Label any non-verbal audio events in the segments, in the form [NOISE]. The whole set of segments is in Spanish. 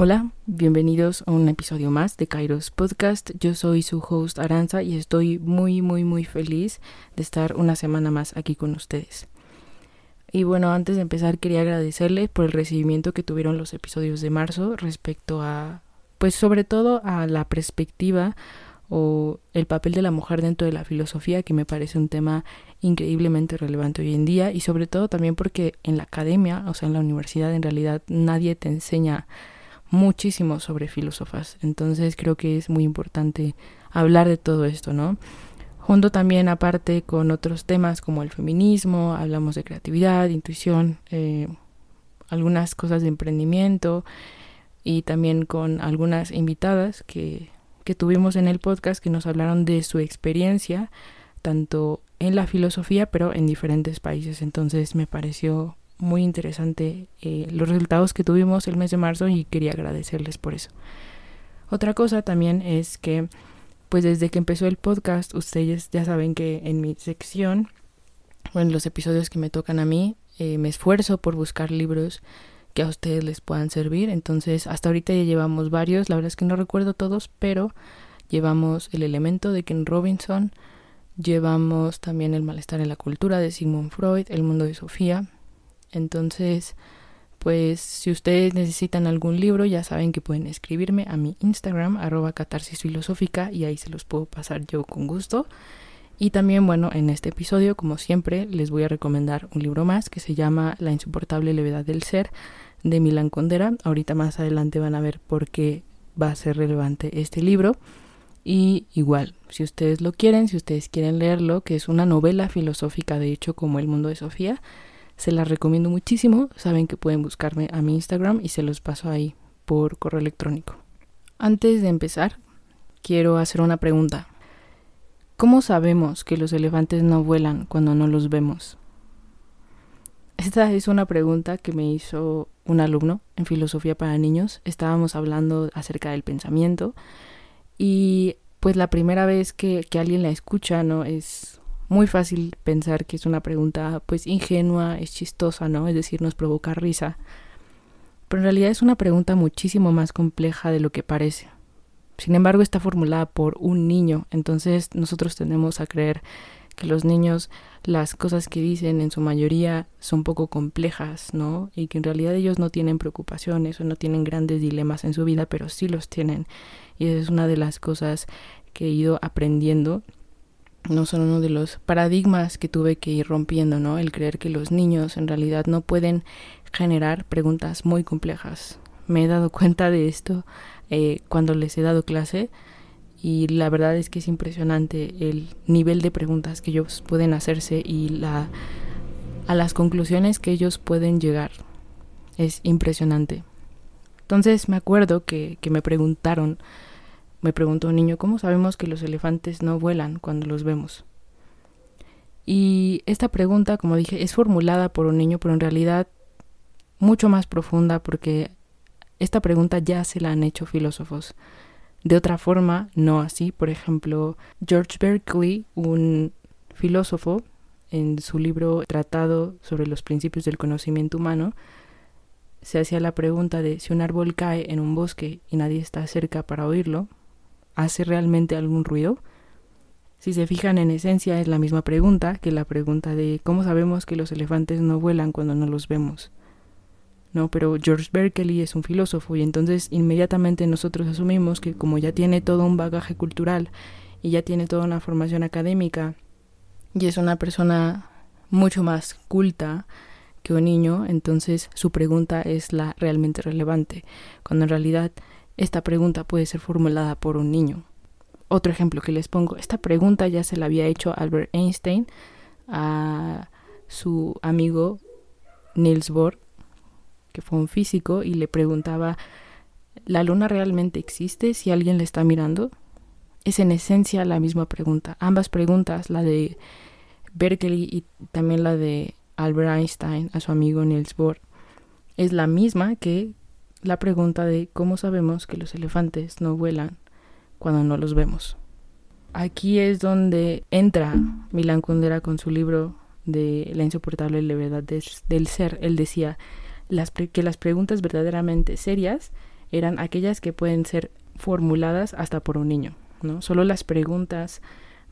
Hola, bienvenidos a un episodio más de Kairos Podcast. Yo soy su host Aranza y estoy muy, muy, muy feliz de estar una semana más aquí con ustedes. Y bueno, antes de empezar quería agradecerles por el recibimiento que tuvieron los episodios de marzo respecto a, pues sobre todo a la perspectiva o el papel de la mujer dentro de la filosofía, que me parece un tema increíblemente relevante hoy en día y sobre todo también porque en la academia, o sea, en la universidad en realidad nadie te enseña muchísimo sobre filósofas. Entonces creo que es muy importante hablar de todo esto, ¿no? Junto también aparte con otros temas como el feminismo, hablamos de creatividad, intuición, eh, algunas cosas de emprendimiento y también con algunas invitadas que, que tuvimos en el podcast que nos hablaron de su experiencia tanto en la filosofía pero en diferentes países. Entonces me pareció muy interesante eh, los resultados que tuvimos el mes de marzo y quería agradecerles por eso. Otra cosa también es que, pues desde que empezó el podcast, ustedes ya saben que en mi sección o en los episodios que me tocan a mí, eh, me esfuerzo por buscar libros que a ustedes les puedan servir. Entonces, hasta ahorita ya llevamos varios, la verdad es que no recuerdo todos, pero llevamos El elemento de Ken Robinson, llevamos también El malestar en la cultura de Sigmund Freud, El mundo de Sofía, entonces, pues si ustedes necesitan algún libro, ya saben que pueden escribirme a mi Instagram, arroba catarsis filosófica, y ahí se los puedo pasar yo con gusto. Y también, bueno, en este episodio, como siempre, les voy a recomendar un libro más que se llama La insoportable levedad del ser, de Milan Condera. Ahorita más adelante van a ver por qué va a ser relevante este libro. Y igual, si ustedes lo quieren, si ustedes quieren leerlo, que es una novela filosófica, de hecho, como El mundo de Sofía, se las recomiendo muchísimo. Saben que pueden buscarme a mi Instagram y se los paso ahí por correo electrónico. Antes de empezar, quiero hacer una pregunta. ¿Cómo sabemos que los elefantes no vuelan cuando no los vemos? Esta es una pregunta que me hizo un alumno en filosofía para niños. Estábamos hablando acerca del pensamiento y pues la primera vez que, que alguien la escucha, ¿no? Es muy fácil pensar que es una pregunta pues ingenua, es chistosa, ¿no? Es decir, nos provoca risa. Pero en realidad es una pregunta muchísimo más compleja de lo que parece. Sin embargo, está formulada por un niño, entonces nosotros tenemos a creer que los niños las cosas que dicen en su mayoría son poco complejas, ¿no? Y que en realidad ellos no tienen preocupaciones o no tienen grandes dilemas en su vida, pero sí los tienen. Y esa es una de las cosas que he ido aprendiendo no son uno de los paradigmas que tuve que ir rompiendo, ¿no? El creer que los niños en realidad no pueden generar preguntas muy complejas. Me he dado [LAUGHS] cuenta de esto eh, cuando les he dado clase y la verdad es que es impresionante el nivel de preguntas que ellos pueden hacerse y la, a las conclusiones que ellos pueden llegar. Es impresionante. Entonces me acuerdo que, que me preguntaron me preguntó un niño, ¿cómo sabemos que los elefantes no vuelan cuando los vemos? Y esta pregunta, como dije, es formulada por un niño, pero en realidad mucho más profunda porque esta pregunta ya se la han hecho filósofos. De otra forma, no así. Por ejemplo, George Berkeley, un filósofo, en su libro Tratado sobre los principios del conocimiento humano, se hacía la pregunta de si un árbol cae en un bosque y nadie está cerca para oírlo, ¿Hace realmente algún ruido? Si se fijan en esencia es la misma pregunta que la pregunta de cómo sabemos que los elefantes no vuelan cuando no los vemos. No, pero George Berkeley es un filósofo y entonces inmediatamente nosotros asumimos que como ya tiene todo un bagaje cultural y ya tiene toda una formación académica y es una persona mucho más culta que un niño, entonces su pregunta es la realmente relevante, cuando en realidad esta pregunta puede ser formulada por un niño. Otro ejemplo que les pongo, esta pregunta ya se la había hecho Albert Einstein a su amigo Niels Bohr, que fue un físico, y le preguntaba, ¿la luna realmente existe si alguien le está mirando? Es en esencia la misma pregunta. Ambas preguntas, la de Berkeley y también la de Albert Einstein a su amigo Niels Bohr, es la misma que la pregunta de cómo sabemos que los elefantes no vuelan cuando no los vemos. Aquí es donde entra Milan Kundera con su libro de La insoportable levedad del ser. Él decía las que las preguntas verdaderamente serias eran aquellas que pueden ser formuladas hasta por un niño, ¿no? Solo las preguntas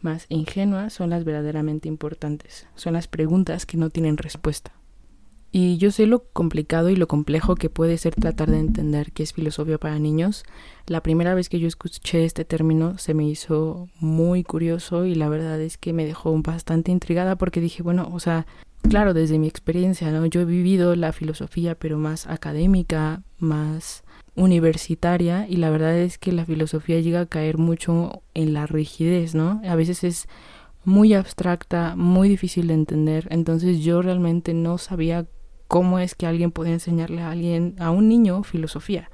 más ingenuas son las verdaderamente importantes, son las preguntas que no tienen respuesta. Y yo sé lo complicado y lo complejo que puede ser tratar de entender qué es filosofía para niños. La primera vez que yo escuché este término se me hizo muy curioso y la verdad es que me dejó bastante intrigada porque dije, bueno, o sea, claro, desde mi experiencia, ¿no? Yo he vivido la filosofía pero más académica, más universitaria y la verdad es que la filosofía llega a caer mucho en la rigidez, ¿no? A veces es muy abstracta, muy difícil de entender, entonces yo realmente no sabía cómo es que alguien puede enseñarle a alguien, a un niño, filosofía.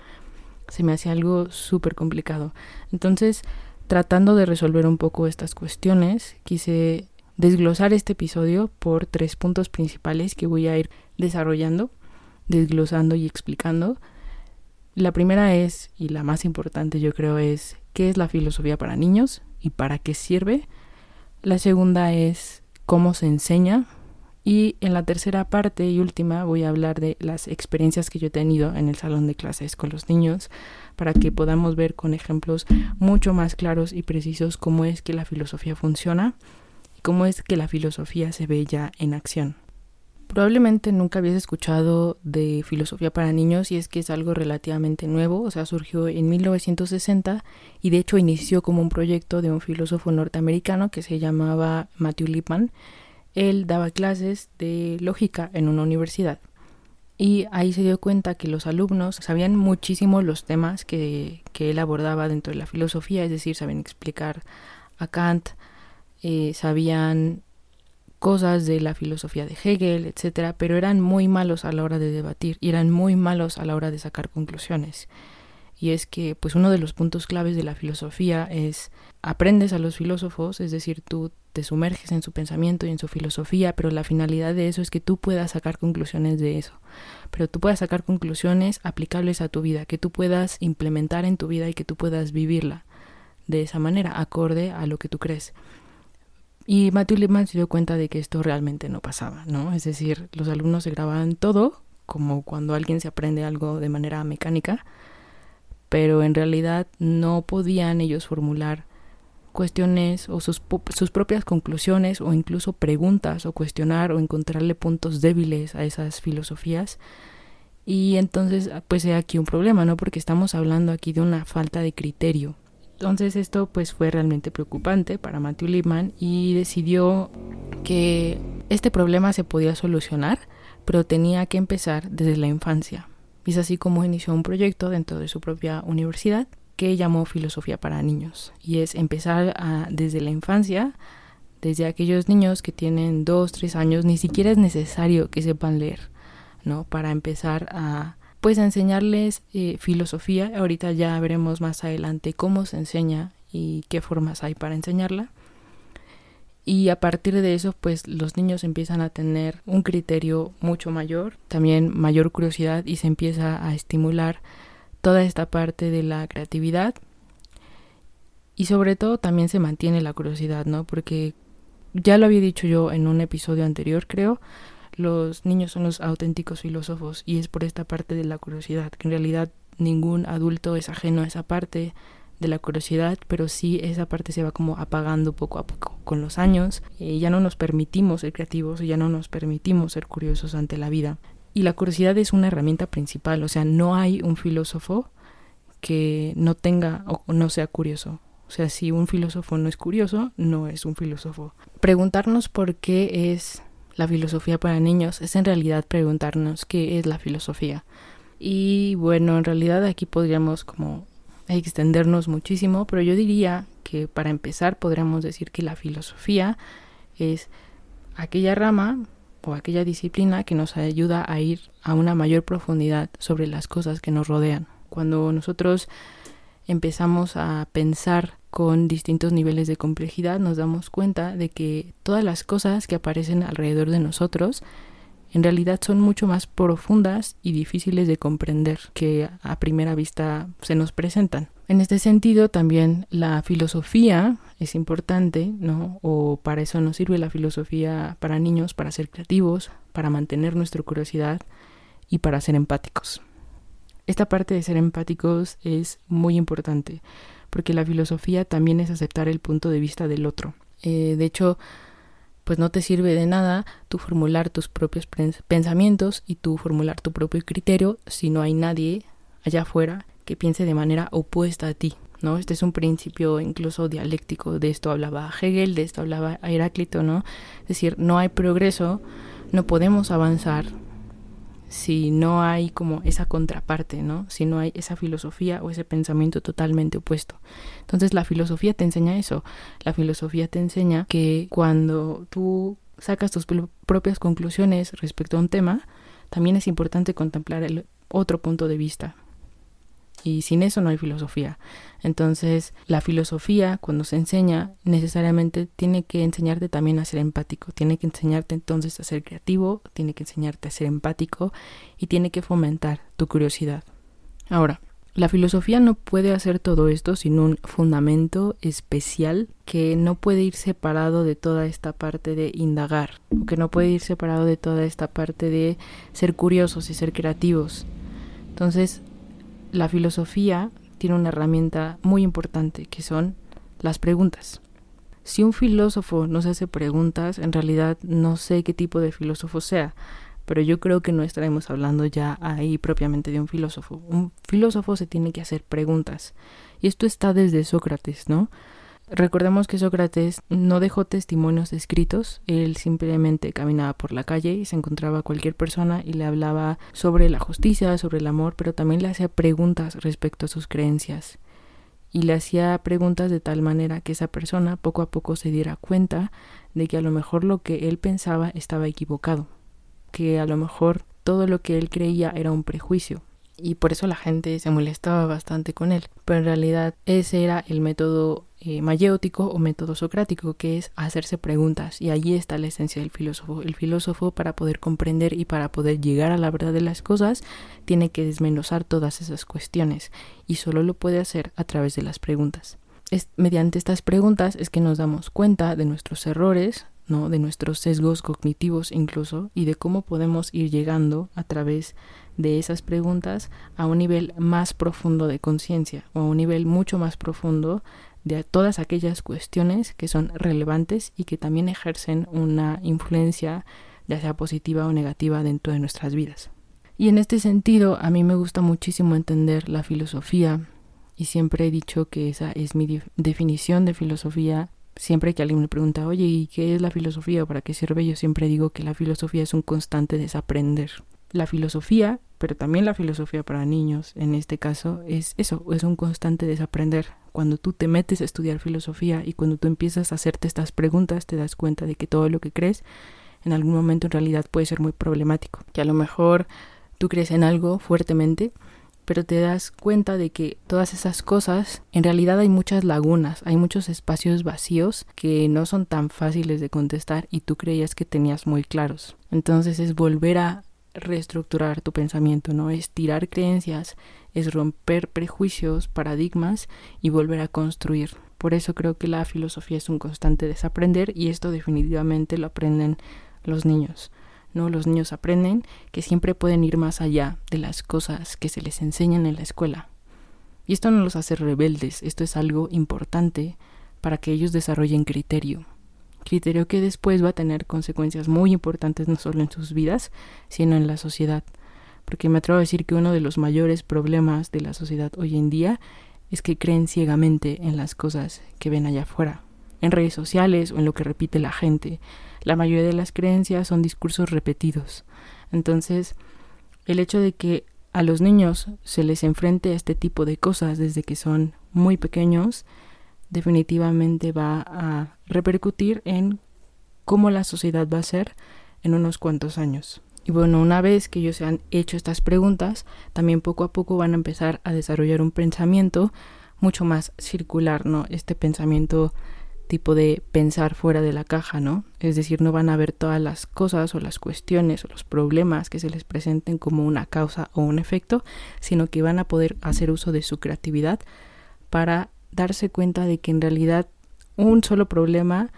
Se me hacía algo súper complicado. Entonces, tratando de resolver un poco estas cuestiones, quise desglosar este episodio por tres puntos principales que voy a ir desarrollando, desglosando y explicando. La primera es, y la más importante yo creo, es qué es la filosofía para niños y para qué sirve. La segunda es cómo se enseña y en la tercera parte y última voy a hablar de las experiencias que yo he tenido en el salón de clases con los niños para que podamos ver con ejemplos mucho más claros y precisos cómo es que la filosofía funciona y cómo es que la filosofía se ve ya en acción. Probablemente nunca habías escuchado de filosofía para niños y es que es algo relativamente nuevo, o sea, surgió en 1960 y de hecho inició como un proyecto de un filósofo norteamericano que se llamaba Matthew Lipman él daba clases de lógica en una universidad y ahí se dio cuenta que los alumnos sabían muchísimo los temas que, él abordaba dentro de la filosofía, es decir, sabían explicar a Kant, eh, sabían cosas de la filosofía de Hegel, etcétera, pero eran muy malos a la hora de debatir y eran muy malos a la hora de sacar conclusiones. Y es que, pues, uno de los puntos claves de la filosofía es aprendes a los filósofos, es decir, tú te sumerges en su pensamiento y en su filosofía, pero la finalidad de eso es que tú puedas sacar conclusiones de eso, pero tú puedas sacar conclusiones aplicables a tu vida, que tú puedas implementar en tu vida y que tú puedas vivirla de esa manera, acorde a lo que tú crees. Y Matthew Lipman se dio cuenta de que esto realmente no pasaba, ¿no? Es decir, los alumnos se grababan todo, como cuando alguien se aprende algo de manera mecánica, pero en realidad no podían ellos formular cuestiones o sus, sus propias conclusiones o incluso preguntas o cuestionar o encontrarle puntos débiles a esas filosofías. Y entonces, pues hay aquí un problema, ¿no? Porque estamos hablando aquí de una falta de criterio. Entonces esto pues fue realmente preocupante para Matthew Lipman y decidió que este problema se podía solucionar, pero tenía que empezar desde la infancia. Es así como inició un proyecto dentro de su propia universidad que llamó filosofía para niños. Y es empezar desde la infancia, desde aquellos niños que tienen dos, tres años, ni siquiera es necesario que sepan leer, ¿no? Para empezar a pues enseñarles eh, filosofía. Ahorita ya veremos más adelante cómo se enseña y qué formas hay para enseñarla. Y a partir de eso, pues los niños empiezan a tener un criterio mucho mayor, también mayor curiosidad y se empieza a estimular toda esta parte de la creatividad y sobre todo también se mantiene la curiosidad, ¿no? Porque ya lo había dicho yo en un episodio anterior, creo, los niños son los auténticos filósofos y es por esta parte de la curiosidad, que en realidad ningún adulto es ajeno a esa parte de la curiosidad, pero sí esa parte se va como apagando poco a poco con los años. y ya no nos permitimos ser creativos, ya no nos permitimos ser curiosos ante la vida. Y la curiosidad es una herramienta principal, o sea, no hay un filósofo que no tenga o no sea curioso. O sea, si un filósofo no es curioso, no es un filósofo. Preguntarnos por qué es la filosofía para niños es en realidad preguntarnos qué es la filosofía. Y bueno, en realidad aquí podríamos como extendernos muchísimo, pero yo diría que para empezar podríamos decir que la filosofía es aquella rama o aquella disciplina que nos ayuda a ir a una mayor profundidad sobre las cosas que nos rodean. Cuando nosotros empezamos a pensar con distintos niveles de complejidad, nos damos cuenta de que todas las cosas que aparecen alrededor de nosotros en realidad son mucho más profundas y difíciles de comprender que a primera vista se nos presentan. En este sentido, también la filosofía es importante, ¿no? O para eso nos sirve la filosofía para niños, para ser creativos, para mantener nuestra curiosidad y para ser empáticos. Esta parte de ser empáticos es muy importante, porque la filosofía también es aceptar el punto de vista del otro. Eh, de hecho, pues no te sirve de nada tú formular tus propios pensamientos y tú formular tu propio criterio si no hay nadie allá afuera que piense de manera opuesta a ti. ¿no? Este es un principio incluso dialéctico, de esto hablaba Hegel, de esto hablaba Heráclito, ¿no? Es decir, no hay progreso, no podemos avanzar si no hay como esa contraparte, ¿no? Si no hay esa filosofía o ese pensamiento totalmente opuesto. Entonces la filosofía te enseña eso. La filosofía te enseña que cuando tú sacas tus propias conclusiones respecto a un tema, también es importante contemplar el otro punto de vista, y sin eso no hay filosofía. Entonces, la filosofía, cuando se enseña, necesariamente tiene que enseñarte también a ser empático, tiene que enseñarte entonces a ser creativo, tiene que enseñarte a ser empático y tiene que fomentar tu curiosidad. Ahora, la filosofía no puede hacer todo esto sin un fundamento especial que no puede ir separado de toda esta parte de indagar, que no puede ir separado de toda esta parte de ser curiosos y ser creativos. Entonces, la filosofía tiene una herramienta muy importante que son las preguntas. Si un filósofo no se hace preguntas, en realidad no sé qué tipo de filósofo sea, pero yo creo que no estaremos hablando ya ahí propiamente de un filósofo. Un filósofo se tiene que hacer preguntas. Y esto está desde Sócrates, ¿no? Recordemos que Sócrates no dejó testimonios escritos, él simplemente caminaba por la calle y se encontraba a cualquier persona y le hablaba sobre la justicia, sobre el amor, pero también le hacía preguntas respecto a sus creencias. Y le hacía preguntas de tal manera que esa persona poco a poco se diera cuenta de que a lo mejor lo que él pensaba estaba equivocado, que a lo mejor todo lo que él creía era un prejuicio, y por eso la gente se molestaba bastante con él. Pero en realidad ese era el método eh, mayéutico o método socrático, que es hacerse preguntas. Y allí está la esencia del filósofo. El filósofo para poder comprender y para poder llegar a la verdad de las cosas tiene que desmenuzar todas esas cuestiones y solo lo puede hacer a través de las preguntas. Es, mediante estas preguntas es que nos damos cuenta de nuestros errores, ¿no? de nuestros sesgos cognitivos incluso, y de cómo podemos ir llegando a través de esas preguntas a un nivel más profundo de conciencia o a un nivel mucho más profundo de todas aquellas cuestiones que son relevantes y que también ejercen una influencia ya sea positiva o negativa dentro de nuestras vidas. Y en este sentido a mí me gusta muchísimo entender la filosofía y siempre he dicho que esa es mi definición de filosofía. Siempre que alguien me pregunta, oye, ¿y qué es la filosofía? ¿Para qué sirve? Yo siempre digo que la filosofía es un constante desaprender la filosofía, pero también la filosofía para niños, en este caso, es eso, es un constante desaprender. Cuando tú te metes a estudiar filosofía y cuando tú empiezas a hacerte estas preguntas, te das cuenta de que todo lo que crees en algún momento en realidad puede ser muy problemático. Que a lo mejor tú crees en algo fuertemente, pero te das cuenta de que todas esas cosas, en realidad hay muchas lagunas, hay muchos espacios vacíos que no son tan fáciles de contestar y tú creías que tenías muy claros. Entonces es volver a reestructurar tu pensamiento, ¿no? Es tirar creencias, es romper prejuicios, paradigmas y volver a construir. Por eso creo que la filosofía es un constante desaprender y esto definitivamente lo aprenden los niños. ¿no? Los niños aprenden que siempre pueden ir más allá de las cosas que se les enseñan en la escuela. Y esto no los hace rebeldes, esto es algo importante para que ellos desarrollen criterio, criterio que después va a tener consecuencias muy importantes no solo en sus vidas, sino en la sociedad. Porque me atrevo a decir que uno de los mayores problemas de la sociedad hoy en día es que creen ciegamente en las cosas que ven allá afuera, en redes sociales o en lo que repite la gente. La mayoría de las creencias son discursos repetidos. Entonces, el hecho de que a los niños se les enfrente a este tipo de cosas desde que son muy pequeños definitivamente va a repercutir en cómo la sociedad va a ser en unos cuantos años. Y bueno, una vez que ellos se han hecho estas preguntas, también poco a poco van a empezar a desarrollar un pensamiento mucho más circular, ¿no? Este pensamiento tipo de pensar fuera de la caja, ¿no? Es decir, no van a ver todas las cosas o las cuestiones o los problemas que se les presenten como una causa o un efecto, sino que van a poder hacer uso de su creatividad para darse cuenta de que en realidad un solo problema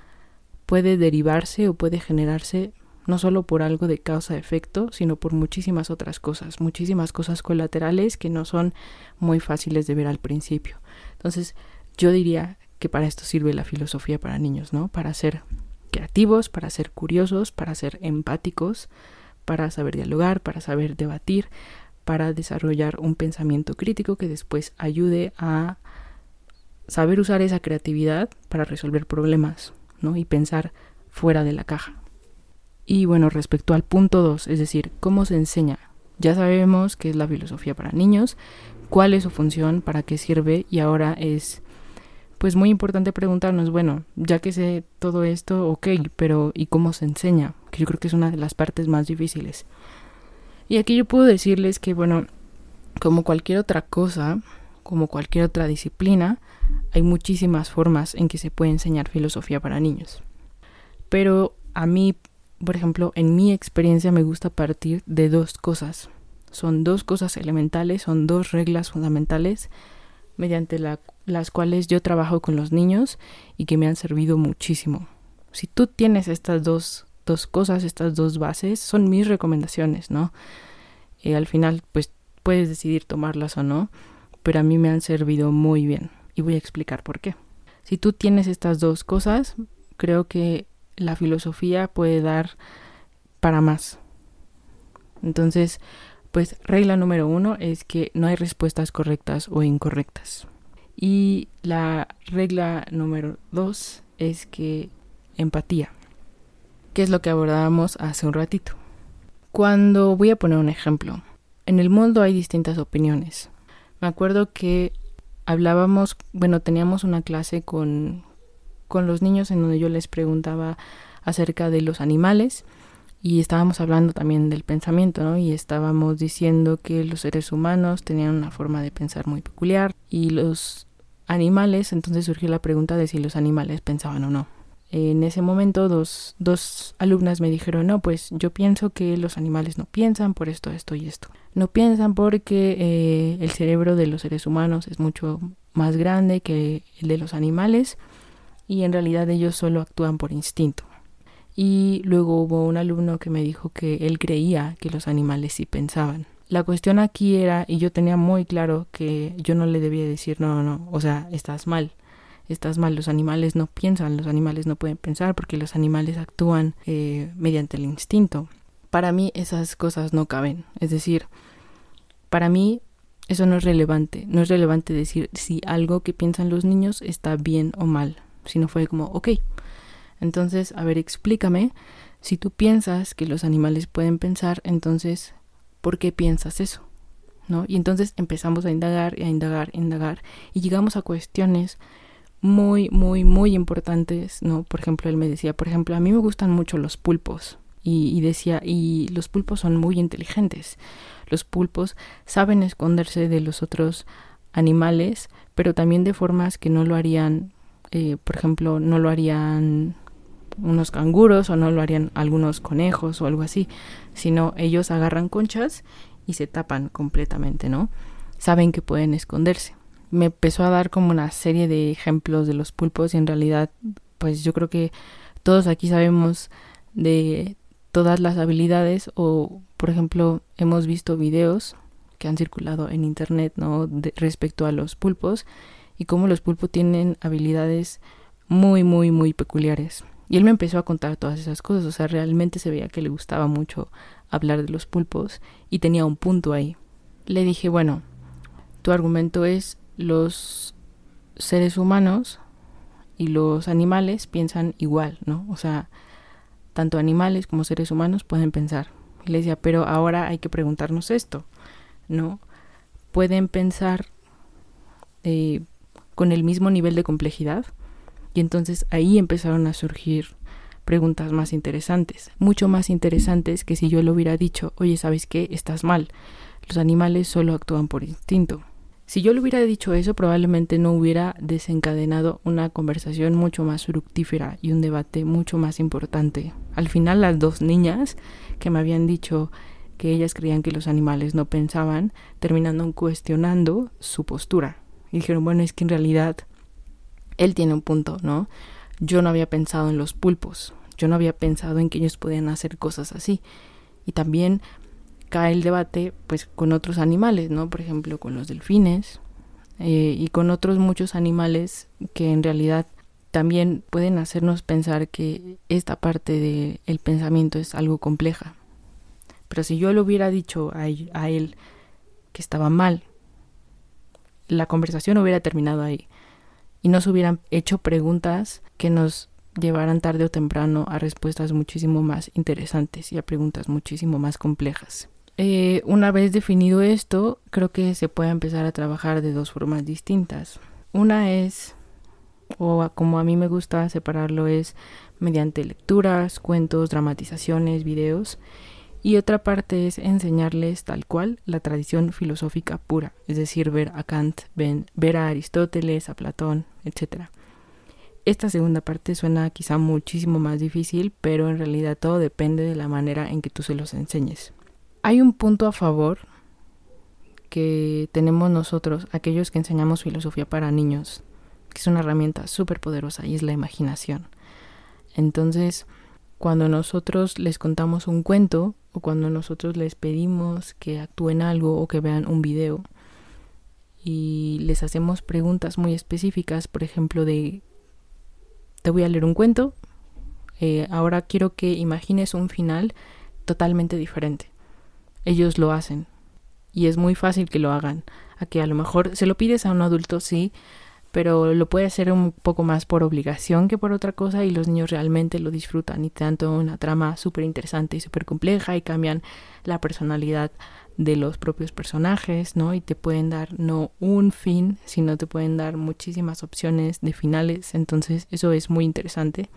puede derivarse o puede generarse no solo por algo de causa-efecto, sino por muchísimas otras cosas, muchísimas cosas colaterales que no son muy fáciles de ver al principio. Entonces, yo diría que para esto sirve la filosofía para niños, ¿no? Para ser creativos, para ser curiosos, para ser empáticos, para saber dialogar, para saber debatir, para desarrollar un pensamiento crítico que después ayude a saber usar esa creatividad para resolver problemas, ¿no? Y pensar fuera de la caja. Y bueno, respecto al punto 2, es decir, cómo se enseña. Ya sabemos qué es la filosofía para niños, cuál es su función, para qué sirve y ahora es pues muy importante preguntarnos, bueno, ya que sé todo esto, ok, pero ¿y cómo se enseña? Que yo creo que es una de las partes más difíciles. Y aquí yo puedo decirles que, bueno, como cualquier otra cosa, como cualquier otra disciplina, hay muchísimas formas en que se puede enseñar filosofía para niños. Pero a mí, por ejemplo, en mi experiencia me gusta partir de dos cosas. Son dos cosas elementales, son dos reglas fundamentales mediante las cuales yo trabajo con los niños y que me han servido muchísimo. Si tú tienes estas dos, dos cosas, estas dos bases, son mis recomendaciones, ¿no? Y al final, pues puedes decidir tomarlas o no, pero a mí me han servido muy bien y voy a explicar por qué. Si tú tienes estas dos cosas, creo que la filosofía puede dar para más. Entonces, pues regla número uno es que no hay respuestas correctas o incorrectas. Y la regla número dos es que empatía, que es lo que abordábamos hace un ratito. Cuando voy a poner un ejemplo, en el mundo hay distintas opiniones. Me acuerdo que hablábamos, bueno, teníamos una clase con, con los niños en donde yo les preguntaba acerca de los animales y estábamos hablando también del pensamiento, ¿no? Y estábamos diciendo que los seres humanos tenían una forma de pensar muy peculiar y los animales, entonces surgió la pregunta de si los animales pensaban o no. En ese momento dos, dos alumnas me dijeron, no, pues yo pienso que los animales no piensan por esto, esto y esto. No piensan porque eh, el cerebro de los seres humanos es mucho más grande que el de los animales y en realidad ellos solo actúan por instinto. Y luego hubo un alumno que me dijo que él creía que los animales sí pensaban. La cuestión aquí era, y yo tenía muy claro que yo no le debía decir, no, no, no, o sea, estás mal estás mal, los animales no piensan, los animales no pueden pensar porque los animales actúan eh, mediante el instinto. Para mí esas cosas no caben, es decir, para mí eso no es relevante, no es relevante decir si algo que piensan los niños está bien o mal, sino fue como, ok, entonces, a ver, explícame, si tú piensas que los animales pueden pensar, entonces, ¿por qué piensas eso? ¿No? Y entonces empezamos a indagar y a indagar, a indagar, y llegamos a cuestiones muy, muy, muy importantes, ¿no? Por ejemplo, él me decía, por ejemplo, a mí me gustan mucho los pulpos. Y, decía, y los pulpos son muy inteligentes. Los pulpos saben esconderse de los otros animales, pero también de formas que no lo harían, eh, por ejemplo, no lo harían unos canguros o no lo harían algunos conejos o algo así, sino ellos agarran conchas y se tapan completamente, ¿no? Saben que pueden esconderse me empezó a dar como una serie de ejemplos de los pulpos y en realidad pues yo creo que todos aquí sabemos de todas las habilidades o por ejemplo hemos visto videos que han circulado en internet no respecto a los pulpos y cómo los pulpos tienen habilidades muy muy muy peculiares. Y él me empezó a contar todas esas cosas o sea realmente se veía que le gustaba mucho hablar de los pulpos y tenía un punto ahí. Le dije bueno tu argumento es los seres humanos y los animales piensan igual, ¿no? O sea, tanto animales como seres humanos pueden pensar. Y le decía, pero ahora hay que preguntarnos esto, ¿no? Pueden pensar eh, con el mismo nivel de complejidad. Y entonces ahí empezaron a surgir preguntas más interesantes, mucho más interesantes que si yo le hubiera dicho, oye, ¿sabes qué? Estás mal. Los animales solo actúan por instinto. Si yo le hubiera dicho eso, probablemente no hubiera desencadenado una conversación mucho más fructífera y un debate mucho más importante. Al final, las dos niñas que me habían dicho que ellas creían que los animales no pensaban, terminando cuestionando su postura. Y dijeron, bueno, es que en realidad él tiene un punto, ¿no? Yo no había pensado en los pulpos. Yo no había pensado en que ellos podían hacer cosas así. Y también cae el debate pues con otros animales, ¿no? Por ejemplo, con los delfines eh, y con otros muchos animales que en realidad también pueden hacernos pensar que esta parte del pensamiento es algo compleja. Pero si yo le hubiera dicho a él que estaba mal, la conversación hubiera terminado ahí y no se hubieran hecho preguntas que nos llevaran tarde o temprano a respuestas muchísimo más interesantes y a preguntas muchísimo más complejas. Eh, una vez definido esto, creo que se puede empezar a trabajar de dos formas distintas. Una es, o como a mí me gusta separarlo, es mediante lecturas, cuentos, dramatizaciones, videos. Y otra parte es enseñarles tal cual la tradición filosófica pura, es decir, ver a Kant, ver a Aristóteles, a Platón, etc. Esta segunda parte suena quizá muchísimo más difícil, pero en realidad todo depende de la manera en que tú se los enseñes. Hay un punto a favor que tenemos nosotros, aquellos que enseñamos filosofía para niños, que es una herramienta súper poderosa y es la imaginación. Entonces, cuando nosotros les contamos un cuento o cuando nosotros les pedimos que actúen algo o que vean un video y les hacemos preguntas muy específicas, por ejemplo, de te voy a leer un cuento, eh, ahora quiero que imagines un final totalmente diferente. Ellos lo hacen y es muy fácil que lo hagan. A que a lo mejor se lo pides a un adulto, sí, pero lo puede hacer un poco más por obligación que por otra cosa y los niños realmente lo disfrutan y tanto una trama súper interesante y súper compleja y cambian la personalidad de los propios personajes, ¿no? Y te pueden dar no un fin, sino te pueden dar muchísimas opciones de finales, entonces eso es muy interesante.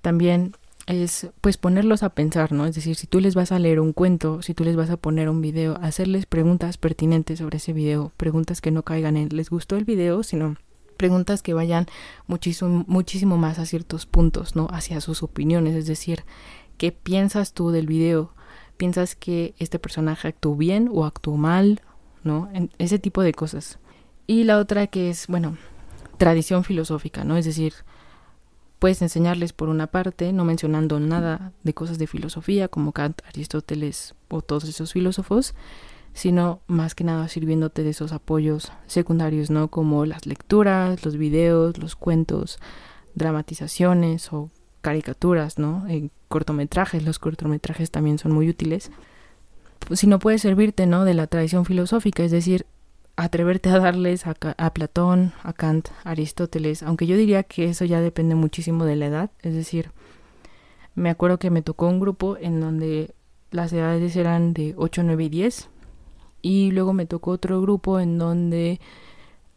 También es pues ponerlos a pensar, ¿no? Es decir, si tú les vas a leer un cuento, si tú les vas a poner un video, hacerles preguntas pertinentes sobre ese video, preguntas que no caigan en les gustó el video, sino preguntas que vayan muchísimo, muchísimo más a ciertos puntos, ¿no? Hacia sus opiniones, es decir, ¿qué piensas tú del video? piensas que este personaje actuó bien o actuó mal, ¿no? ese tipo de cosas. Y la otra que es, bueno, tradición filosófica, ¿no? Es decir, puedes enseñarles por una parte, no mencionando nada de cosas de filosofía como Kant, Aristóteles o todos esos filósofos, sino más que nada sirviéndote de esos apoyos secundarios, ¿no? Como las lecturas, los videos, los cuentos, dramatizaciones o caricaturas, ¿no? En cortometrajes, los cortometrajes también son muy útiles. Pues, si no puede servirte, ¿no? De la tradición filosófica, es decir, atreverte a darles a, a, Platón, a Kant, a Aristóteles, aunque yo diría que eso ya depende muchísimo de la edad, es decir, me acuerdo que me tocó un grupo en donde las edades eran de 8, 9 y 10, y luego me tocó otro grupo en donde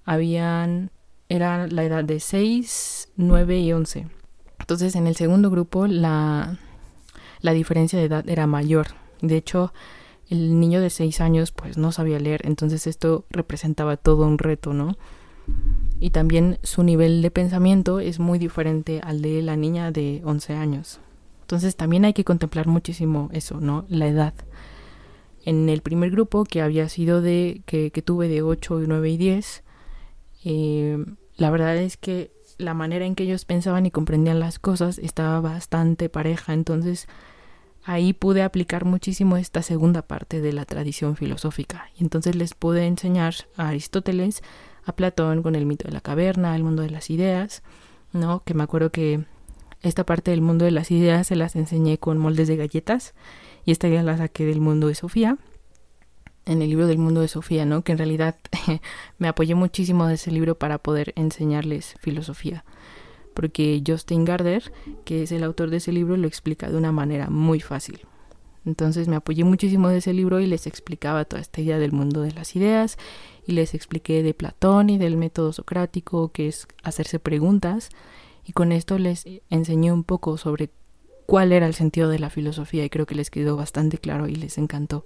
habían, era la edad de 6, 9 y 11. Entonces en el segundo grupo la, la diferencia de edad era mayor. De hecho, el niño de 6 años pues no sabía leer, entonces esto representaba todo un reto, ¿no? Y también su nivel de pensamiento es muy diferente al de la niña de 11 años. Entonces también hay que contemplar muchísimo eso, ¿no? La edad. En el primer grupo que había sido de, que, que tuve de 8, 9 y 10, eh, la verdad es que la manera en que ellos pensaban y comprendían las cosas estaba bastante pareja, entonces ahí pude aplicar muchísimo esta segunda parte de la tradición filosófica y entonces les pude enseñar a Aristóteles, a Platón con el mito de la caverna, el mundo de las ideas, ¿no? Que me acuerdo que esta parte del mundo de las ideas se las enseñé con moldes de galletas y esta ya la saqué del mundo de Sofía en el libro del mundo de Sofía, ¿no? Que en realidad [LAUGHS] me apoyé muchísimo de ese libro para poder enseñarles filosofía. Porque Justin Gardner, que es el autor de ese libro, lo explica de una manera muy fácil. Entonces me apoyé muchísimo de ese libro y les explicaba toda esta idea del mundo de las ideas y les expliqué de Platón y del método socrático, que es hacerse preguntas. Y con esto les enseñé un poco sobre cuál era el sentido de la filosofía y creo que les quedó bastante claro y les encantó.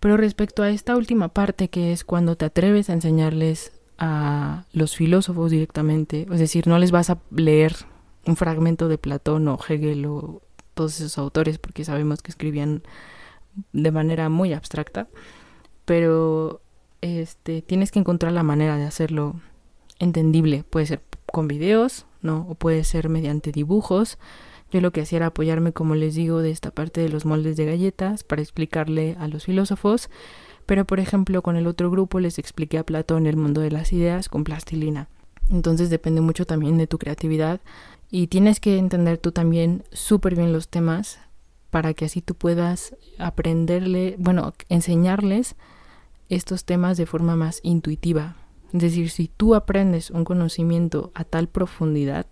Pero respecto a esta última parte, que es cuando te atreves a enseñarles a los filósofos directamente, es decir, no les vas a leer un fragmento de Platón o Hegel o todos esos autores, porque sabemos que escribían de manera muy abstracta, pero este, tienes que encontrar la manera de hacerlo entendible. Puede ser con videos, ¿no? O puede ser mediante dibujos, Yo lo que hacía era apoyarme, como les digo, de esta parte de los moldes de galletas para explicarle a los filósofos, pero por ejemplo con el otro grupo les expliqué a Platón el mundo de las ideas con plastilina. Entonces depende mucho también de tu creatividad y tienes que entender tú también súper bien los temas para que así tú puedas aprenderle, bueno, enseñarles estos temas de forma más intuitiva. Es decir, si tú aprendes un conocimiento a tal profundidad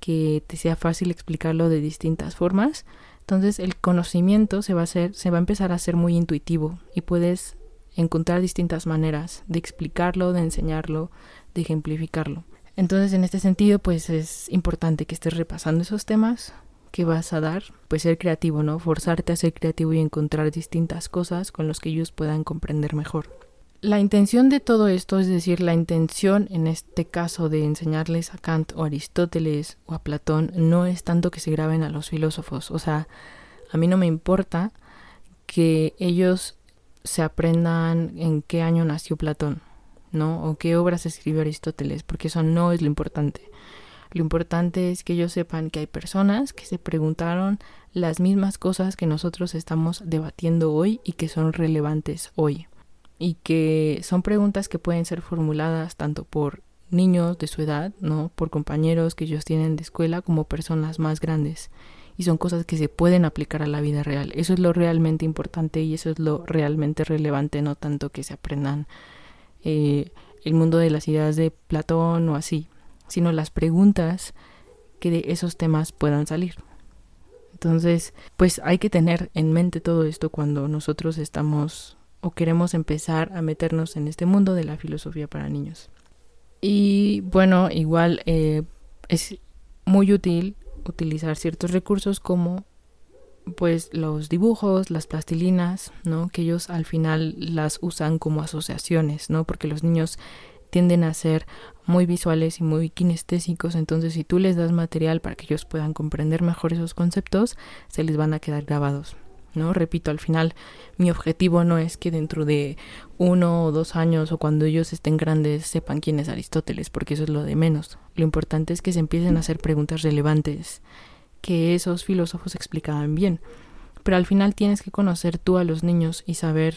que te sea fácil explicarlo de distintas formas, entonces el conocimiento se va a hacer, se va a empezar a hacer muy intuitivo y puedes encontrar distintas maneras de explicarlo, de enseñarlo, de ejemplificarlo. Entonces, en este sentido, pues es importante que estés repasando esos temas que vas a dar, pues ser creativo, ¿no? Forzarte a ser creativo y encontrar distintas cosas con las que ellos puedan comprender mejor. La intención de todo esto, es decir, la intención en este caso de enseñarles a Kant o Aristóteles o a Platón, no es tanto que se graben a los filósofos. O sea, a mí no me importa que ellos se aprendan en qué año nació Platón, ¿no? O qué obras escribió Aristóteles, porque eso no es lo importante. Lo importante es que ellos sepan que hay personas que se preguntaron las mismas cosas que nosotros estamos debatiendo hoy y que son relevantes hoy. Y que son preguntas que pueden ser formuladas tanto por niños de su edad, ¿no? Por compañeros que ellos tienen de escuela como personas más grandes. Y son cosas que se pueden aplicar a la vida real. Eso es lo realmente importante y eso es lo realmente relevante, no tanto que se aprendan eh, el mundo de las ideas de Platón o así sino las preguntas que de esos temas puedan salir. Entonces, pues hay que tener en mente todo esto cuando nosotros estamos o queremos empezar a meternos en este mundo de la filosofía para niños. Y bueno, igual eh, es muy útil utilizar ciertos recursos como pues los dibujos, las plastilinas, ¿no? Que ellos al final las usan como asociaciones, ¿no? Porque los niños tienden a ser muy visuales y muy kinestésicos, entonces si tú les das material para que ellos puedan comprender mejor esos conceptos, se les van a quedar grabados. ¿No? Repito, al final mi objetivo no es que dentro de uno o dos años o cuando ellos estén grandes sepan quién es Aristóteles, porque eso es lo de menos. Lo importante es que se empiecen a hacer preguntas relevantes, que esos filósofos explicaban bien. Pero al final tienes que conocer tú a los niños y saber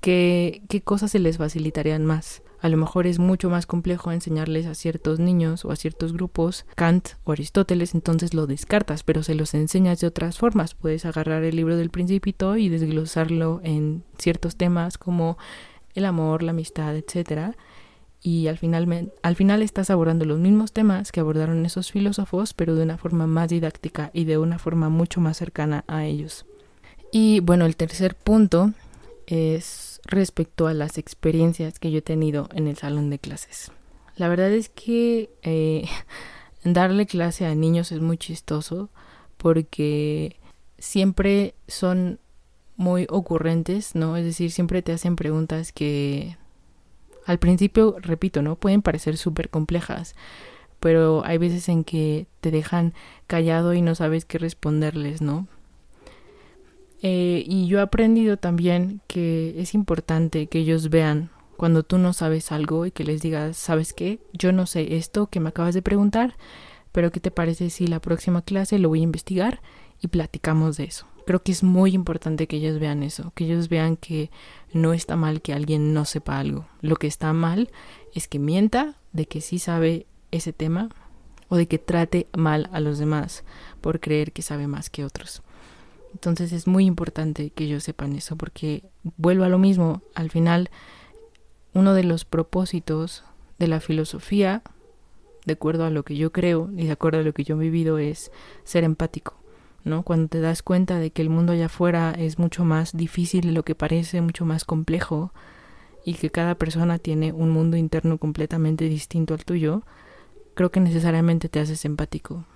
qué, qué cosas se les facilitarían más. A lo mejor es mucho más complejo enseñarles a ciertos niños o a ciertos grupos Kant o Aristóteles, entonces lo descartas, pero se los enseñas de otras formas. Puedes agarrar el libro del principito y desglosarlo en ciertos temas como el amor, la amistad, etcétera, y al final, al final estás abordando los mismos temas que abordaron esos filósofos, pero de una forma más didáctica y de una forma mucho más cercana a ellos. Y bueno, el tercer punto es respecto a las experiencias que yo he tenido en el salón de clases. La verdad es que eh, [LAUGHS] darle clase a niños es muy chistoso porque siempre son muy ocurrentes, ¿no? Es decir, siempre te hacen preguntas que al principio, repito, ¿no? Pueden parecer súper complejas, pero hay veces en que te dejan callado y no sabes qué responderles, ¿no? Eh, y yo he aprendido también que es importante que ellos vean cuando tú no sabes algo y que les digas, ¿sabes qué? Yo no sé esto que me acabas de preguntar, pero ¿qué te parece si la próxima clase lo voy a investigar y platicamos de eso? Creo que es muy importante que ellos vean eso, que ellos vean que no está mal que alguien no sepa algo. Lo que está mal es que mienta de que sí sabe ese tema o de que trate mal a los demás por creer que sabe más que otros. Entonces es muy importante que ellos sepan eso porque vuelvo a lo mismo, al final uno de los propósitos de la filosofía, de acuerdo a lo que yo creo y de acuerdo a lo que yo he vivido, es ser empático. ¿no? Cuando te das cuenta de que el mundo allá afuera es mucho más difícil de lo que parece, mucho más complejo, y que cada persona tiene un mundo interno completamente distinto al tuyo, creo que necesariamente te haces empático.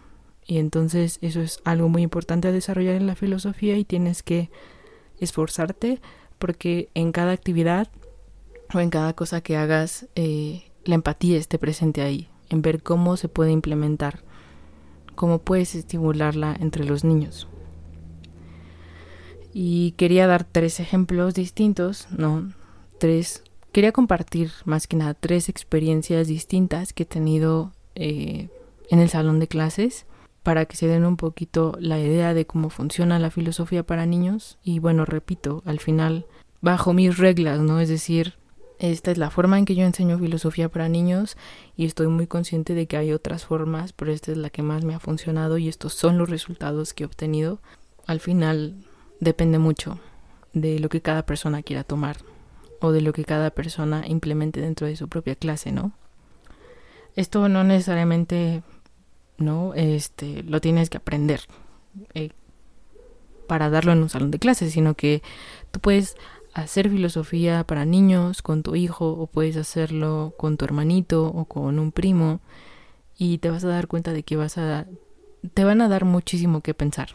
Y entonces eso es algo muy importante a desarrollar en la filosofía y tienes que esforzarte porque en cada actividad o en cada cosa que hagas eh, la empatía esté presente ahí, en ver cómo se puede implementar, cómo puedes estimularla entre los niños. Y quería dar tres ejemplos distintos, no, tres, quería compartir más que nada tres experiencias distintas que he tenido eh, en el salón de clases para que se den un poquito la idea de cómo funciona la filosofía para niños y bueno, repito, al final bajo mis reglas, ¿no? Es decir, esta es la forma en que yo enseño filosofía para niños y estoy muy consciente de que hay otras formas, pero esta es la que más me ha funcionado y estos son los resultados que he obtenido. Al final depende mucho de lo que cada persona quiera tomar o de lo que cada persona implemente dentro de su propia clase, ¿no? Esto no necesariamente, ¿no? Este, lo tienes que aprender eh, para darlo en un salón de clases, sino que tú puedes hacer filosofía para niños con tu hijo o puedes hacerlo con tu hermanito o con un primo y te vas a dar cuenta de que vas a te van a dar muchísimo que pensar.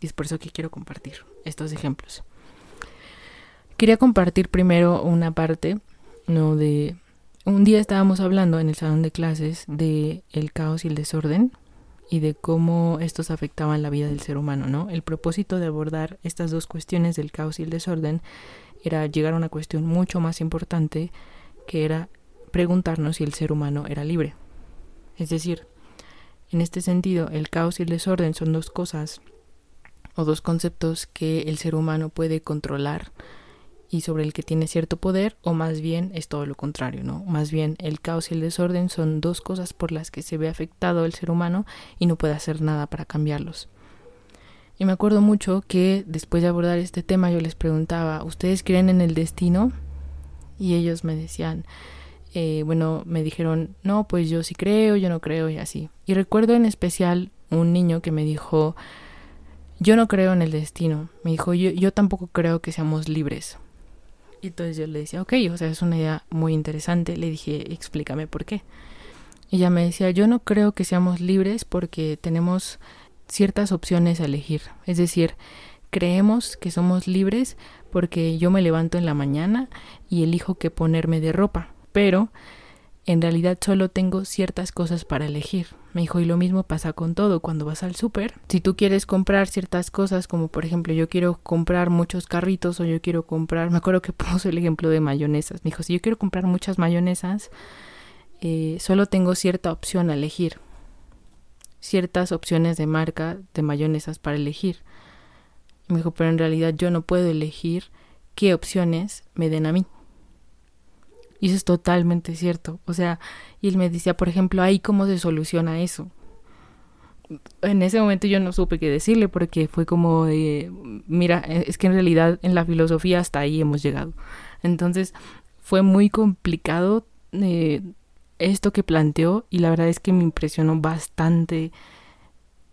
Y es por eso que quiero compartir estos ejemplos. Quería compartir primero una parte, no de un día estábamos hablando en el salón de clases de el caos y el desorden y de cómo estos afectaban la vida del ser humano, ¿no? El propósito de abordar estas dos cuestiones del caos y el desorden era llegar a una cuestión mucho más importante que era preguntarnos si el ser humano era libre. Es decir, en este sentido, el caos y el desorden son dos cosas o dos conceptos que el ser humano puede controlar y sobre el que tiene cierto poder o más bien es todo lo contrario, ¿no? Más bien el caos y el desorden son dos cosas por las que se ve afectado el ser humano y no puede hacer nada para cambiarlos. Y me acuerdo mucho que después de abordar este tema yo les preguntaba, ¿ustedes creen en el destino? Y ellos me decían, eh, bueno, me dijeron, no, pues yo sí creo, yo no creo y así. Y recuerdo en especial un niño que me dijo, yo no creo en el destino. Me dijo, yo, yo tampoco creo que seamos libres. Y entonces yo le decía, ok, o sea, es una idea muy interesante. Le dije, explícame por qué. Y ella me decía, yo no creo que seamos libres porque tenemos ciertas opciones a elegir. Es decir, creemos que somos libres porque yo me levanto en la mañana y elijo qué ponerme de ropa. Pero en realidad solo tengo ciertas cosas para elegir. Me dijo, y lo mismo pasa con todo cuando vas al súper. Si tú quieres comprar ciertas cosas, como por ejemplo yo quiero comprar muchos carritos o yo quiero comprar, me acuerdo que [LAUGHS] puso el ejemplo de mayonesas. Me dijo, si yo quiero comprar muchas mayonesas, eh, solo tengo cierta opción a elegir. Ciertas opciones de marca de mayonesas para elegir. Me dijo, pero en realidad yo no puedo elegir qué opciones me den a mí. Y eso es totalmente cierto. O sea, y él me decía, por ejemplo, ahí cómo se soluciona eso. En ese momento yo no supe qué decirle porque fue como mira, e, es que en realidad en la filosofía hasta ahí hemos llegado. Entonces fue muy complicado eh, esto que planteó y la verdad es que me impresionó bastante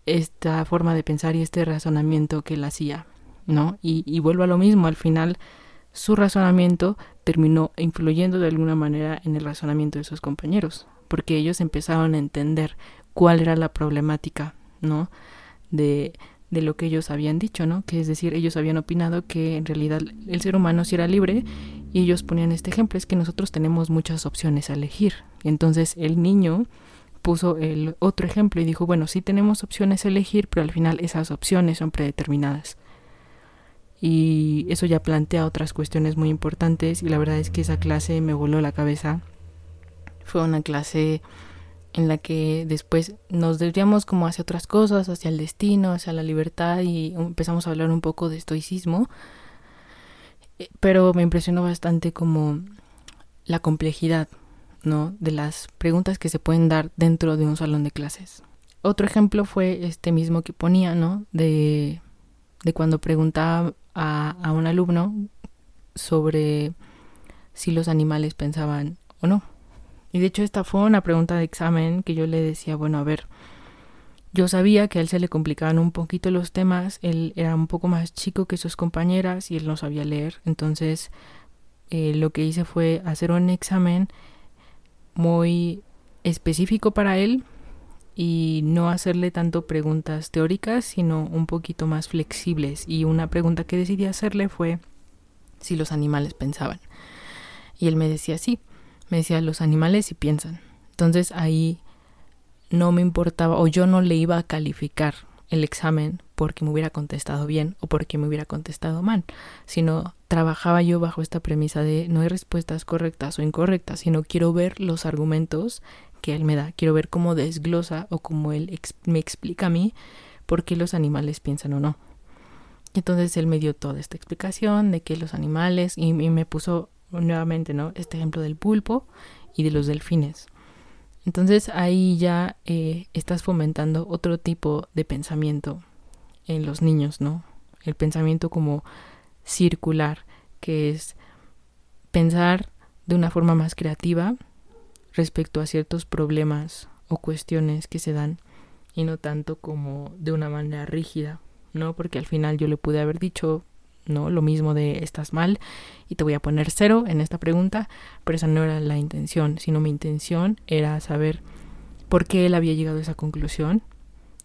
esta forma de pensar y este razonamiento que él hacía, ¿no? Y vuelvo a lo mismo, al final su razonamiento terminó influyendo de alguna manera en el razonamiento de sus compañeros, porque ellos empezaron a entender cuál era la problemática, ¿no? De, de lo que ellos habían dicho, ¿no? Que es decir, ellos habían opinado que en realidad el ser humano sí era libre y ellos ponían este ejemplo, es que nosotros tenemos muchas opciones a elegir. entonces el niño puso el otro ejemplo y dijo, bueno, sí tenemos opciones a elegir, pero al final esas opciones son predeterminadas y eso ya plantea otras cuestiones muy importantes y la verdad es que esa clase me voló la cabeza. Fue una clase en la que después nos desviamos como hacia otras cosas, hacia el destino, hacia la libertad y empezamos a hablar un poco de estoicismo. Eh, pero me impresionó bastante como la complejidad, ¿no? De las preguntas que se pueden dar dentro de un salón de clases. Otro ejemplo fue este mismo que ponía, ¿no? De, de cuando preguntaba a, un alumno sobre si los animales pensaban o no. Y de hecho esta fue una pregunta de examen que yo le decía, bueno, a ver, yo sabía que a él se le complicaban un poquito los temas, él era un poco más chico que sus compañeras y él no sabía leer, entonces eh, lo que hice fue hacer un examen muy específico para él y no hacerle tanto preguntas teóricas, sino un poquito más flexibles. Y una pregunta que decidí hacerle fue si los animales pensaban. Y él me decía sí, me decía los animales sí piensan. Entonces ahí no me importaba o yo no le iba a calificar el examen porque me hubiera contestado bien o porque me hubiera contestado mal, sino trabajaba yo bajo esta premisa de no hay respuestas correctas o incorrectas, sino quiero ver los argumentos que él me da. Quiero ver cómo desglosa o cómo él me explica a mí por qué los animales piensan o no. Entonces él me dio toda esta explicación de que los animales y, me puso nuevamente, ¿no? Este ejemplo del pulpo y de los delfines. Entonces ahí ya eh, estás fomentando otro tipo de pensamiento en los niños, ¿no? El pensamiento como circular, que es pensar de una forma más creativa respecto a ciertos problemas o cuestiones que se dan y no tanto como de una manera rígida, ¿no? Porque al final yo le pude haber dicho, ¿no? Lo mismo de estás mal y te voy a poner cero en esta pregunta, pero esa no era la intención, sino mi intención era saber por qué él había llegado a esa conclusión,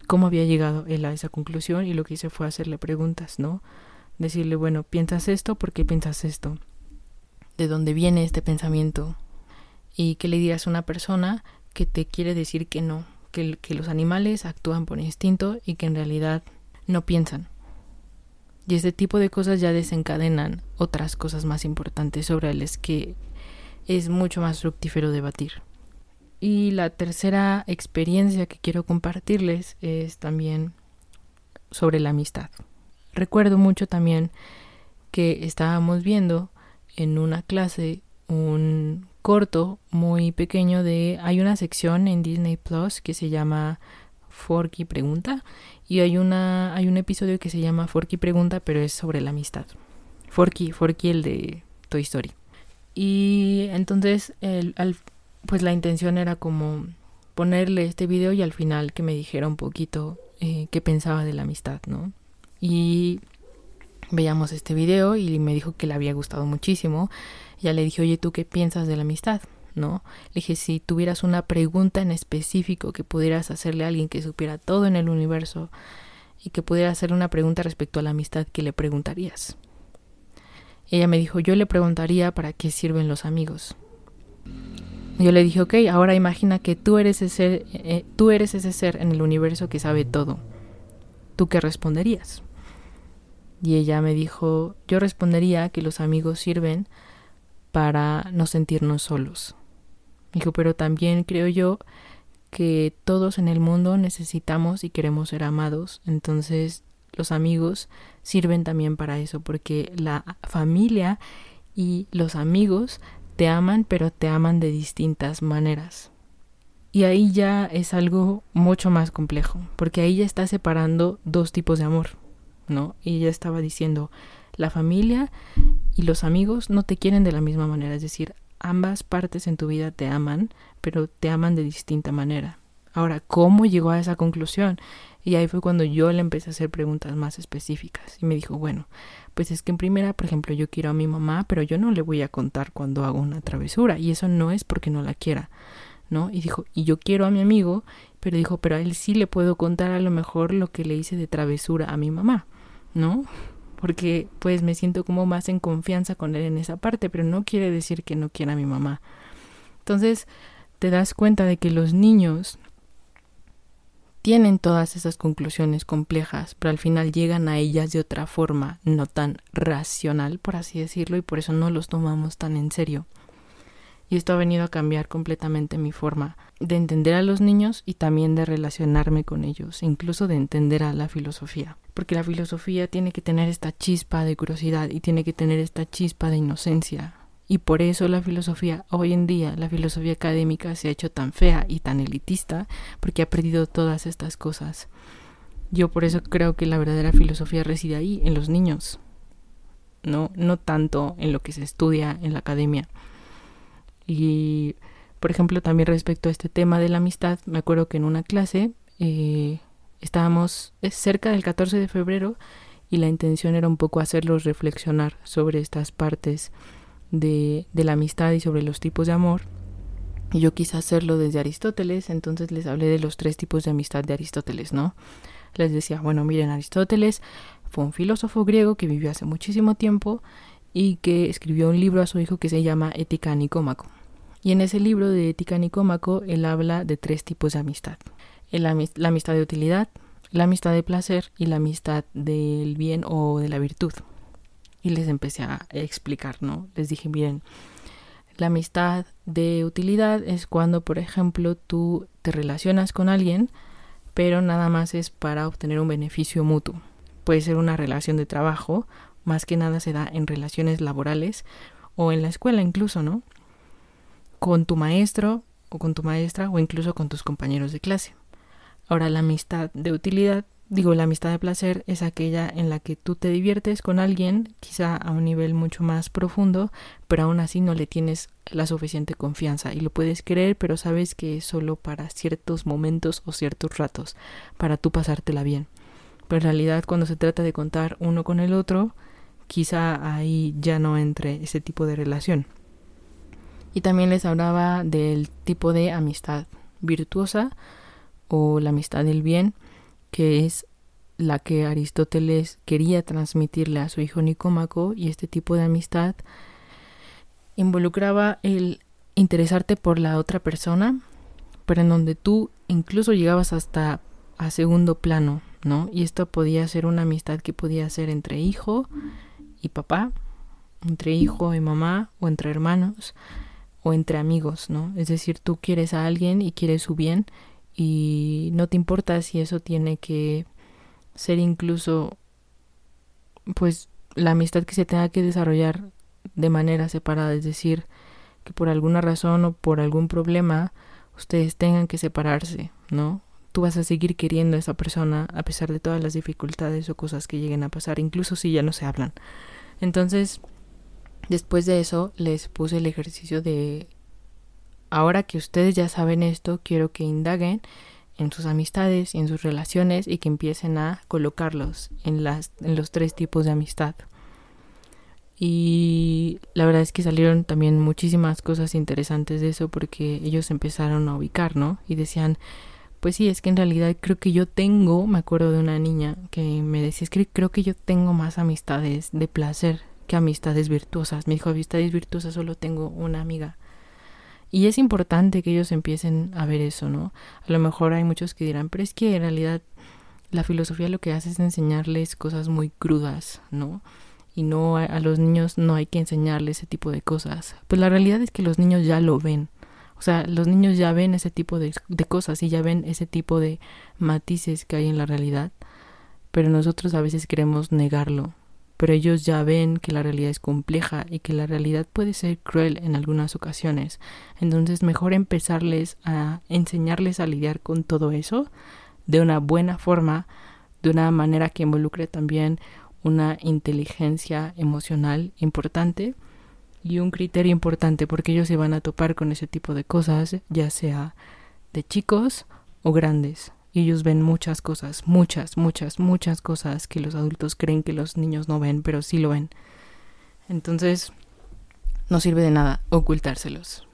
cómo había llegado él a esa conclusión y lo que hice fue hacerle preguntas, ¿no? Decirle, bueno, ¿piensas esto? ¿Por qué piensas esto? ¿De dónde viene este pensamiento? Y que le digas a una persona que te quiere decir que no, que, que los animales actúan por instinto y que en realidad no piensan. Y este tipo de cosas ya desencadenan otras cosas más importantes sobre las que es mucho más fructífero debatir. Y la tercera experiencia que quiero compartirles es también sobre la amistad. Recuerdo mucho también que estábamos viendo en una clase un corto muy pequeño de hay una sección en Disney Plus que se llama Forky pregunta y hay una hay un episodio que se llama Forky pregunta pero es sobre la amistad. Forky, Forky el de Toy Story. Y entonces el, pues la intención era como ponerle este video y al final que me dijera un poquito eh, qué pensaba de la amistad, ¿no? Y veíamos este video y me dijo que le había gustado muchísimo. Ya le dije, oye, ¿tú qué piensas de la amistad? ¿no? Le dije, si tuvieras una pregunta en específico que pudieras hacerle a alguien que supiera todo en el universo y que pudiera hacerle una pregunta respecto a la amistad, ¿qué le preguntarías? Ella me dijo, yo le preguntaría para qué sirven los amigos. Yo le dije, ok, ahora imagina que tú eres, ese ser, eh, tú eres ese ser en el universo que sabe todo. ¿Tú qué responderías? Y ella me dijo, yo respondería que los amigos sirven para no sentirnos solos. Dijo, pero también creo yo que todos en el mundo necesitamos y queremos ser amados, entonces los amigos sirven también para eso, porque la familia y los amigos te aman, pero te aman de distintas maneras. Y ahí ya es algo mucho más complejo, porque ahí ya está separando dos tipos de amor, ¿no? Y ella estaba diciendo, la familia y los amigos no te quieren de la misma manera, es decir, ambas partes en tu vida te aman, pero te aman de distinta manera. Ahora, ¿cómo llegó a esa conclusión? Y ahí fue cuando yo le empecé a hacer preguntas más específicas. Y me dijo, bueno, pues es que en primera, por ejemplo, yo quiero a mi mamá, pero yo no le voy a contar cuando hago una travesura. Y eso no es porque no la quiera, ¿no? Y dijo, y yo quiero a mi amigo, pero dijo, pero a él sí le puedo contar a lo mejor lo que le hice de travesura a mi mamá, ¿no? Porque pues me siento como más en confianza con él en esa parte, pero no quiere decir que no quiera a mi mamá. Entonces te das cuenta de que los niños tienen todas esas conclusiones complejas, pero al final llegan a ellas de otra forma, no tan racional, por así decirlo, y por eso no los tomamos tan en serio. Y esto ha venido a cambiar completamente mi forma de entender a los niños y también de relacionarme con ellos, incluso de entender a la filosofía. Porque la filosofía tiene que tener esta chispa de curiosidad y tiene que tener esta chispa de inocencia. Y por eso la filosofía, hoy en día, la filosofía académica se ha hecho tan fea y tan elitista, porque ha perdido todas estas cosas. Yo por eso creo que la verdadera filosofía reside ahí, en los niños. No, no tanto en lo que se estudia en la academia. Y, por ejemplo, también respecto a este tema de la amistad, me acuerdo que en una clase eh, estábamos cerca del 14 de febrero y la intención era un poco hacerlos reflexionar sobre estas partes de, de la amistad y sobre los tipos de amor. Y yo quise hacerlo desde Aristóteles, entonces les hablé de los tres tipos de amistad de Aristóteles, ¿no? Les decía, bueno, miren, Aristóteles fue un filósofo griego que vivió hace muchísimo tiempo y que escribió un libro a su hijo que se llama Ética Nicómaco. Y en ese libro de Ética Nicómaco, él habla de tres tipos de amistad. la amistad de utilidad, la amistad de placer y la amistad del bien o de la virtud. Y les empecé a explicar, ¿no? Les dije, miren, La amistad de utilidad es cuando, por ejemplo, tú te relacionas con alguien, pero nada más es para obtener un beneficio mutuo. Puede ser una relación de trabajo, más que nada se da en relaciones laborales o en la escuela incluso, ¿no? Con tu maestro o con tu maestra o incluso con tus compañeros de clase. Ahora la amistad de utilidad Digo, la amistad de placer es aquella en la que tú te diviertes con alguien, quizá a un nivel mucho más profundo, pero aún así no le tienes la suficiente confianza y lo puedes creer, pero sabes que es solo para ciertos momentos o ciertos ratos, para tú pasártela bien. Pero en realidad cuando se trata de contar uno con el otro, quizá ahí ya no entre ese tipo de relación. Y también les hablaba del tipo de amistad virtuosa o la amistad del bien que es la que Aristóteles quería transmitirle a su hijo Nicómaco y este tipo de amistad involucraba el interesarte por la otra persona, pero en donde tú incluso llegabas hasta a segundo plano, ¿no? Y esto podía ser una amistad que podía ser entre hijo y papá, entre hijo y mamá, o entre hermanos, o entre amigos, ¿no? Es decir, tú quieres a alguien y quieres su bien, y no te importa si eso tiene que ser incluso pues la amistad que se tenga que desarrollar de manera separada, es decir, que por alguna razón o por algún problema ustedes tengan que separarse, ¿no? Tú vas a seguir queriendo a esa persona a pesar de todas las dificultades o cosas que lleguen a pasar, incluso si ya no se hablan. Entonces, después de eso, les puse el ejercicio de Ahora que ustedes ya saben esto, quiero que indaguen en sus amistades y en sus relaciones y que empiecen a colocarlos en, las, en los tres tipos de amistad. Y la verdad es que salieron también muchísimas cosas interesantes de eso porque ellos empezaron a ubicar, ¿no? Y decían, pues sí, es que en realidad creo que yo tengo, me acuerdo de una niña que me decía, es que creo que yo tengo más amistades de placer que amistades virtuosas. Me dijo, amistades virtuosas solo tengo una amiga. Y es importante que ellos empiecen a ver eso, ¿no? A lo mejor hay muchos que dirán, pero es que en realidad la filosofía lo que hace es enseñarles cosas muy crudas, ¿no? Y no a, los niños no hay que enseñarles ese tipo de cosas. Pues la realidad es que los niños ya lo ven. O sea, los niños ya ven ese tipo de, de cosas y ya ven ese tipo de matices que hay en la realidad. Pero nosotros a veces queremos negarlo pero ellos ya ven que la realidad es compleja y que la realidad puede ser cruel en algunas ocasiones. Entonces mejor empezarles a enseñarles a lidiar con todo eso de una buena forma, de una manera que involucre también una inteligencia emocional importante y un criterio importante porque ellos se van a topar con ese tipo de cosas, ya sea de chicos o grandes ellos ven muchas cosas, muchas, muchas, muchas cosas que los adultos creen que los niños no ven, pero sí lo ven. Entonces, no sirve de nada ocultárselos.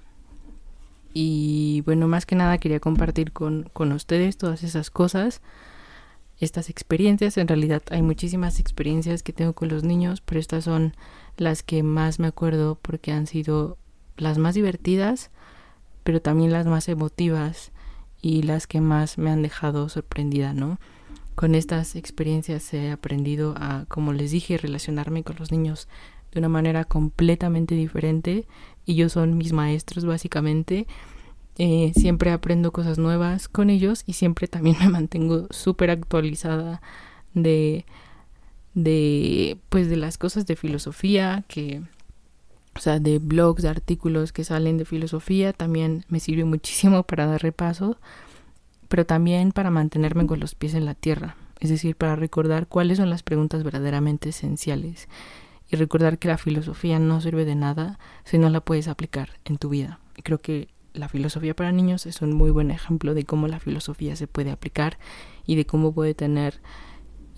Y bueno, más que nada quería compartir con, con ustedes todas esas cosas, estas experiencias. En realidad hay muchísimas experiencias que tengo con los niños, pero estas son las que más me acuerdo porque han sido las más divertidas, pero también las más emotivas y las que más me han dejado sorprendida, ¿no? Con estas experiencias he aprendido a, como les dije, relacionarme con los niños de una manera completamente diferente. Ellos son mis maestros básicamente. Eh, siempre aprendo cosas nuevas con ellos y siempre también [LAUGHS] me mantengo súper actualizada de, de, pues de las cosas de filosofía que, o sea, de blogs, de artículos que salen de filosofía, también me sirve muchísimo para dar repaso, pero también para mantenerme con los pies en la tierra, es decir, para recordar cuáles son las preguntas verdaderamente esenciales y recordar que la filosofía no sirve de nada si no la puedes aplicar en tu vida. Y creo que la filosofía para niños es un muy buen ejemplo de cómo la filosofía se puede aplicar y de cómo puede tener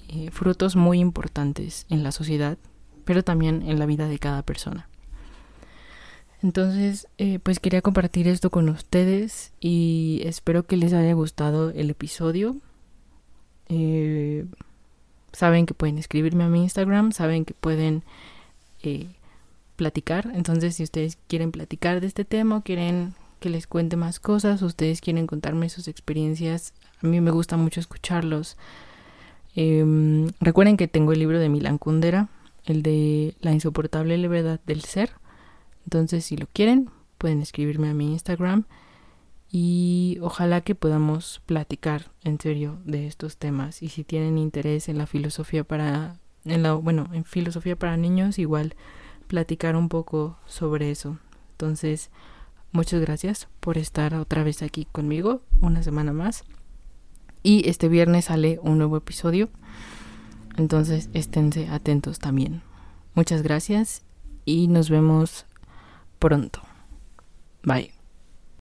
eh, frutos muy importantes en la sociedad, pero también en la vida de cada persona. Entonces, eh, pues quería compartir esto con ustedes y espero que les haya gustado el episodio. Eh, saben que pueden escribirme a mi Instagram, saben que pueden eh, platicar. Entonces, si ustedes quieren platicar de este tema, quieren que les cuente más cosas, ustedes quieren contarme sus experiencias, a mí me gusta mucho escucharlos. Em, recuerden que tengo el libro de Milan Kundera, el de La insoportable levedad del ser entonces, si lo quieren, pueden escribirme a mi Instagram y ojalá que podamos platicar en serio de estos temas. Y si tienen interés en la filosofía para en la bueno en filosofía para niños igual platicar un poco sobre eso. Entonces muchas gracias por estar otra vez aquí conmigo una semana más. Y este viernes sale un nuevo episodio. Entonces esténse atentos también. Muchas gracias y nos vemos pronto. Bye